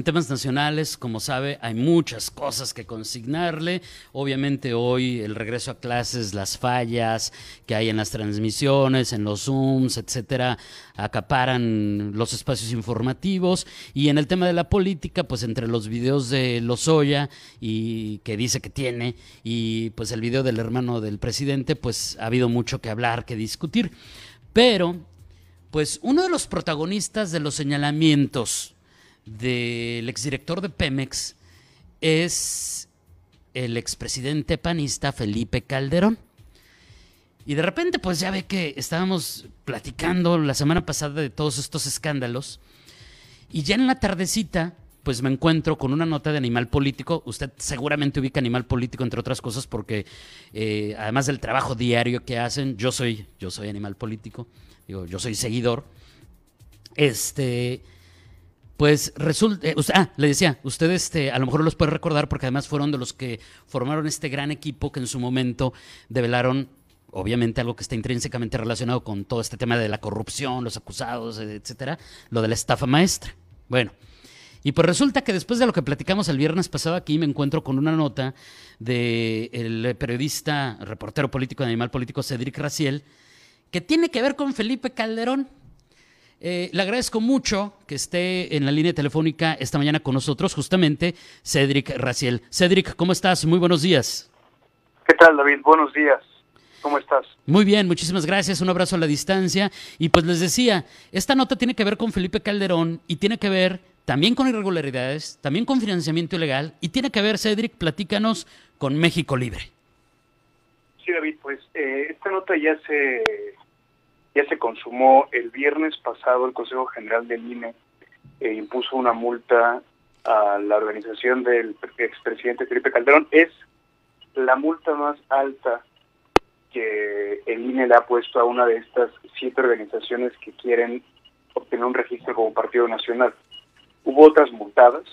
En temas nacionales, como sabe, hay muchas cosas que consignarle. Obviamente hoy el regreso a clases, las fallas que hay en las transmisiones, en los Zooms, etcétera, acaparan los espacios informativos. Y en el tema de la política, pues entre los videos de Lozoya y que dice que tiene y pues el video del hermano del presidente, pues ha habido mucho que hablar, que discutir. Pero, pues uno de los protagonistas de los señalamientos del exdirector de Pemex es el expresidente panista Felipe Calderón. Y de repente, pues ya ve que estábamos platicando la semana pasada de todos estos escándalos. Y ya en la tardecita, pues me encuentro con una nota de Animal Político. Usted seguramente ubica Animal Político, entre otras cosas, porque eh, además del trabajo diario que hacen, yo soy, yo soy Animal Político, digo, yo soy seguidor. Este pues resulta, eh, ah, le decía, ustedes este, a lo mejor los puede recordar porque además fueron de los que formaron este gran equipo que en su momento develaron, obviamente algo que está intrínsecamente relacionado con todo este tema de la corrupción, los acusados, etcétera, lo de la estafa maestra. Bueno, y pues resulta que después de lo que platicamos el viernes pasado aquí, me encuentro con una nota del periodista, reportero político de Animal Político, Cedric Raciel, que tiene que ver con Felipe Calderón. Eh, le agradezco mucho que esté en la línea telefónica esta mañana con nosotros, justamente Cedric Raciel. Cedric, ¿cómo estás? Muy buenos días. ¿Qué tal, David? Buenos días. ¿Cómo estás? Muy bien, muchísimas gracias. Un abrazo a la distancia. Y pues les decía, esta nota tiene que ver con Felipe Calderón y tiene que ver también con irregularidades, también con financiamiento ilegal y tiene que ver, Cedric, platícanos con México Libre. Sí, David, pues eh, esta nota ya se ya se consumó el viernes pasado, el Consejo General del INE eh, impuso una multa a la organización del expresidente Felipe Calderón. Es la multa más alta que el INE le ha puesto a una de estas siete organizaciones que quieren obtener un registro como partido nacional. Hubo otras multadas,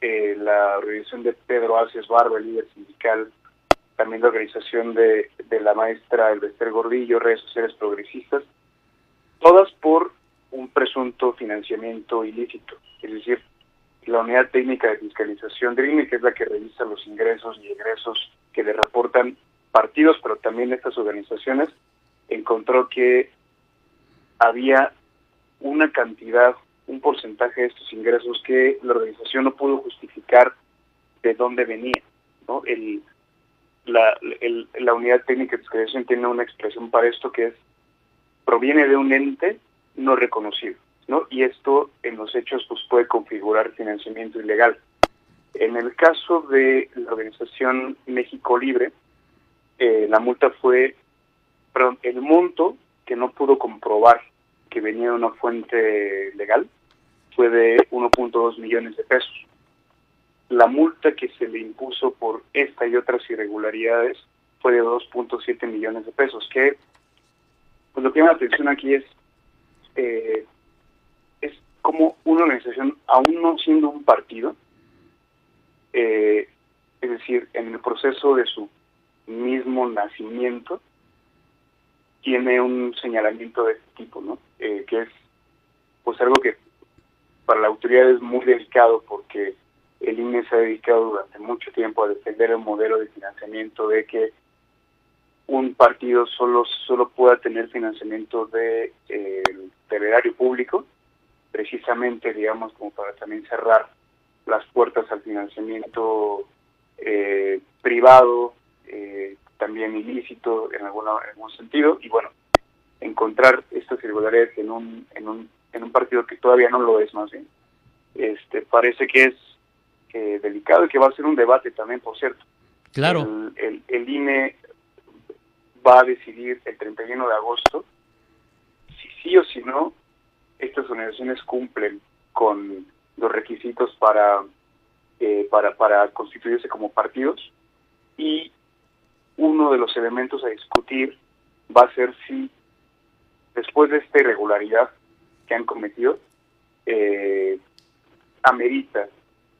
eh, la organización de Pedro Aces Barba, el líder sindical también la organización de, de la maestra Elvester Gordillo, redes sociales progresistas, todas por un presunto financiamiento ilícito, es decir, la unidad técnica de fiscalización de INE, que es la que revisa los ingresos y egresos que le reportan partidos, pero también estas organizaciones, encontró que había una cantidad, un porcentaje de estos ingresos que la organización no pudo justificar de dónde venía. ¿no? El, la, unidad técnica de fiscalización tiene una expresión para esto que es proviene de un ente no reconocido, ¿no? Y esto en los hechos pues puede configurar financiamiento ilegal. En el caso de la organización México Libre, eh, la multa fue, perdón, el monto que no pudo comprobar que venía de una fuente legal fue de 1.2 millones de pesos la multa que se le impuso por esta y otras irregularidades fue de 2.7 millones de pesos, que pues lo que llama la atención aquí es, eh, es como una organización, aún no siendo un partido, eh, es decir, en el proceso de su mismo nacimiento, tiene un señalamiento de este tipo, ¿no? Eh, que es pues algo que para la autoridad es muy delicado porque el INE se ha dedicado durante mucho tiempo a defender el modelo de financiamiento de que un partido solo solo pueda tener financiamiento de eh, erario público, precisamente, digamos, como para también cerrar las puertas al financiamiento eh, privado, eh, también ilícito en, alguna, algún sentido, y bueno, encontrar estas irregularidades en un, en un, en un partido que todavía no lo es más bien. Este, parece que es delicado y que va a ser un debate también, por cierto. Claro. El, el, INE va a decidir el 31 de agosto si sí o si no estas organizaciones cumplen con los requisitos para, eh, para, para constituirse como partidos y uno de los elementos a discutir va a ser si después de esta irregularidad que han cometido, eh, amerita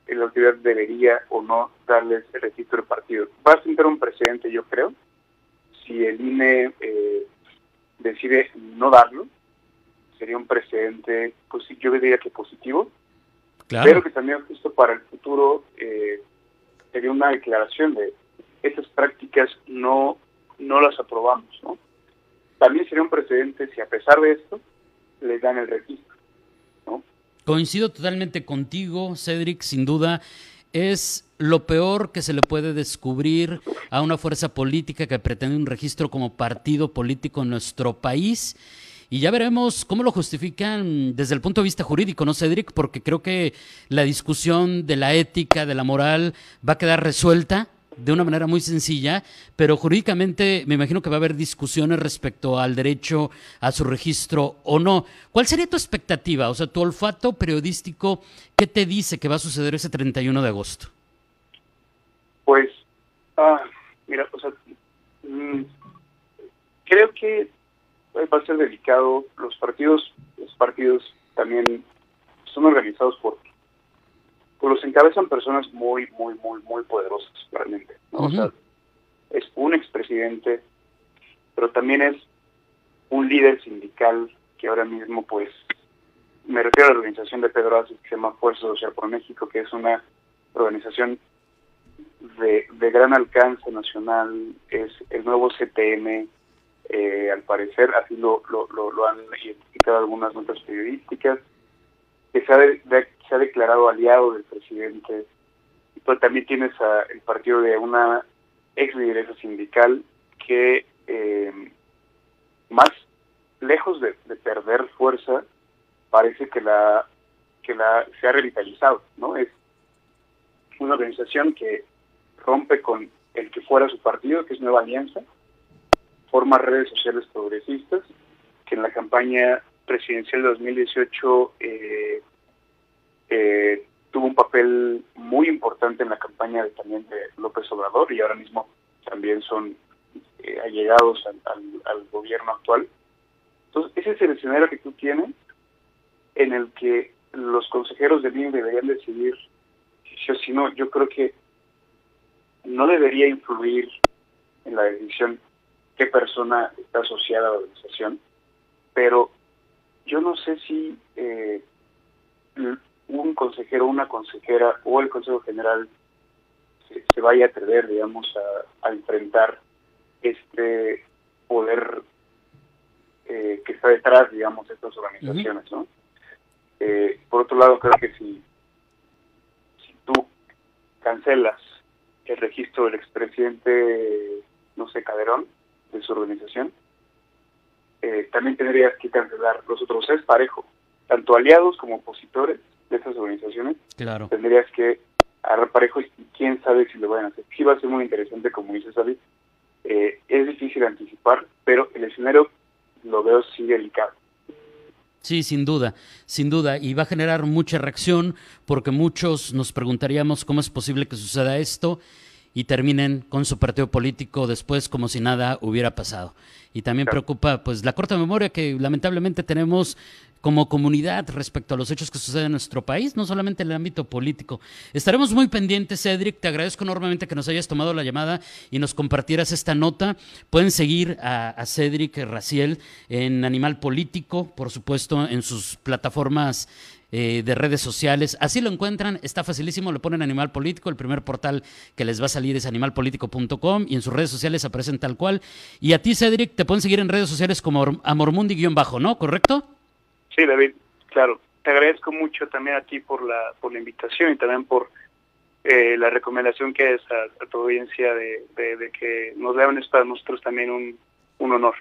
la autoridad debería o no darles el registro del partido. Va a sentar un precedente, yo creo, si el INE eh, decide no darlo, sería un precedente, pues yo diría que positivo, pero que también justo para el futuro eh, sería una declaración de esas prácticas no, no las aprobamos, ¿no? También sería un precedente si a pesar de esto les dan el registro. Coincido totalmente contigo, Cedric, sin duda es lo peor que se le puede descubrir a una fuerza política que pretende un registro como partido político en nuestro país. Y ya veremos cómo lo justifican desde el punto de vista jurídico, ¿no, Cedric? Porque creo que la discusión de la ética, de la moral, va a quedar resuelta de una manera muy sencilla, pero jurídicamente me imagino que va a haber discusiones respecto al derecho a su registro o no. ¿Cuál sería tu expectativa? O sea, tu olfato periodístico, ¿qué te dice que va a suceder ese 31 de agosto? Pues, ah, mira, o sea, mm, creo que va a ser delicado. Los partidos, los partidos también son organizados por pues los encabezan personas muy, muy, muy, muy poderosas, realmente. O sea, es un expresidente, pero también es un líder sindical que ahora mismo, pues, me refiero a la organización de Pedro Aces que se llama Fuerza Social por México, que es una organización de, de gran alcance nacional, es el nuevo CTM, eh, al parecer, así lo, lo, lo, han identificado algunas notas periodísticas, que se ha, se ha declarado aliado del presidente, pero también tienes a, el partido de una ex lideresa sindical que eh, más lejos de, perder fuerza parece que la que la se ha revitalizado no es una organización que rompe con el que fuera su partido que es Nueva Alianza forma redes sociales progresistas que en la campaña presidencial de 2018 eh, eh, tuvo un papel muy importante en la campaña de, también de López Obrador y ahora mismo también son eh, allegados al, gobierno actual. Entonces, ese es el escenario que tú tienes en el que los consejeros del INE deberían decidir si o si no. Yo creo que no debería influir en la decisión qué persona está asociada a la organización, pero yo no sé si eh, un consejero, una consejera o el Consejo General se, vaya a atrever, digamos, a, enfrentar este poder eh, que está detrás, digamos, de estas organizaciones, ¿no? Eh, por otro lado, creo que si, si tú cancelas el registro del expresidente, no sé, Caderón, de su organización, eh, también tendrías que cancelar los otros es parejo, tanto aliados como opositores, de estas organizaciones, claro. tendrías que agarrar parejo y quién sabe si lo van a hacer. Sí va a ser muy interesante, como dice David. Eh, es difícil anticipar, pero el escenario lo veo sí delicado. Sí, sin duda, sin duda. Y va a generar mucha reacción porque muchos nos preguntaríamos cómo es posible que suceda esto y terminen con su partido político después como si nada hubiera pasado. Y también preocupa pues la corta memoria que lamentablemente tenemos como comunidad respecto a los hechos que suceden en nuestro país, no solamente en el ámbito político. Estaremos muy pendientes, Cedric. Te agradezco enormemente que nos hayas tomado la llamada y nos compartieras esta nota. Pueden seguir a, Cedric Raciel en Animal Político, por supuesto, en sus plataformas eh, de redes sociales. Así lo encuentran, está facilísimo, le ponen Animal Político, el primer portal que les va a salir es animalpolitico.com y en sus redes sociales aparecen tal cual. Y a ti, Cedric, te pueden seguir en redes sociales como Amormundi-bajo, ¿no? ¿Correcto? Sí, David, claro. Te agradezco mucho también a ti por la, por la invitación y también por eh, la recomendación que es a, tu audiencia de, que nos lean es para nosotros también un, un honor.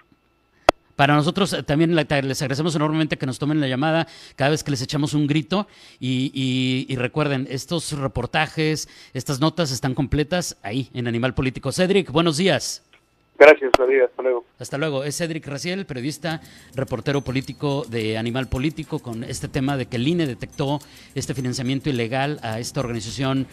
Para nosotros eh, también les agradecemos enormemente que nos tomen la llamada cada vez que les echamos un grito y, y, recuerden, estos reportajes, estas notas están completas ahí en Animal Político. Cedric, buenos días. Gracias, David. Hasta luego. Hasta luego. Es Cedric Raciel, periodista, reportero político de Animal Político, con este tema de que el INE detectó este financiamiento ilegal a esta organización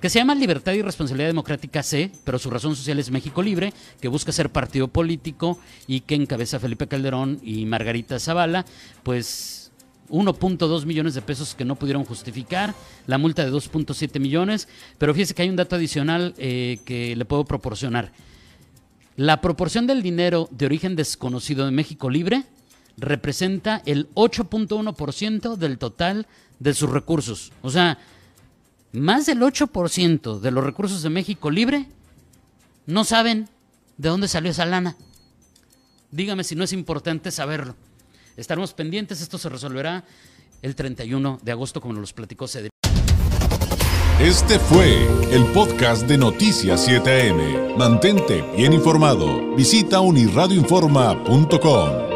que se llama Libertad y Responsabilidad Democrática C, pero su razón social es México Libre, que busca ser partido político y que encabeza Felipe Calderón y Margarita Zavala, pues 1.2 millones de pesos que no pudieron justificar, la multa de 2.7 millones, pero fíjese que hay un dato adicional eh, que le puedo proporcionar. La proporción del dinero de origen desconocido de México Libre representa el 8.1% del total de sus recursos. O sea, más del 8% de los recursos de México Libre no saben de dónde salió esa lana. Dígame si no es importante saberlo. Estaremos pendientes, esto se resolverá el 31 de agosto, como nos platicó Cedric. Este fue el podcast de Noticias 7am. Mantente bien informado. Visita unirradioinforma.com.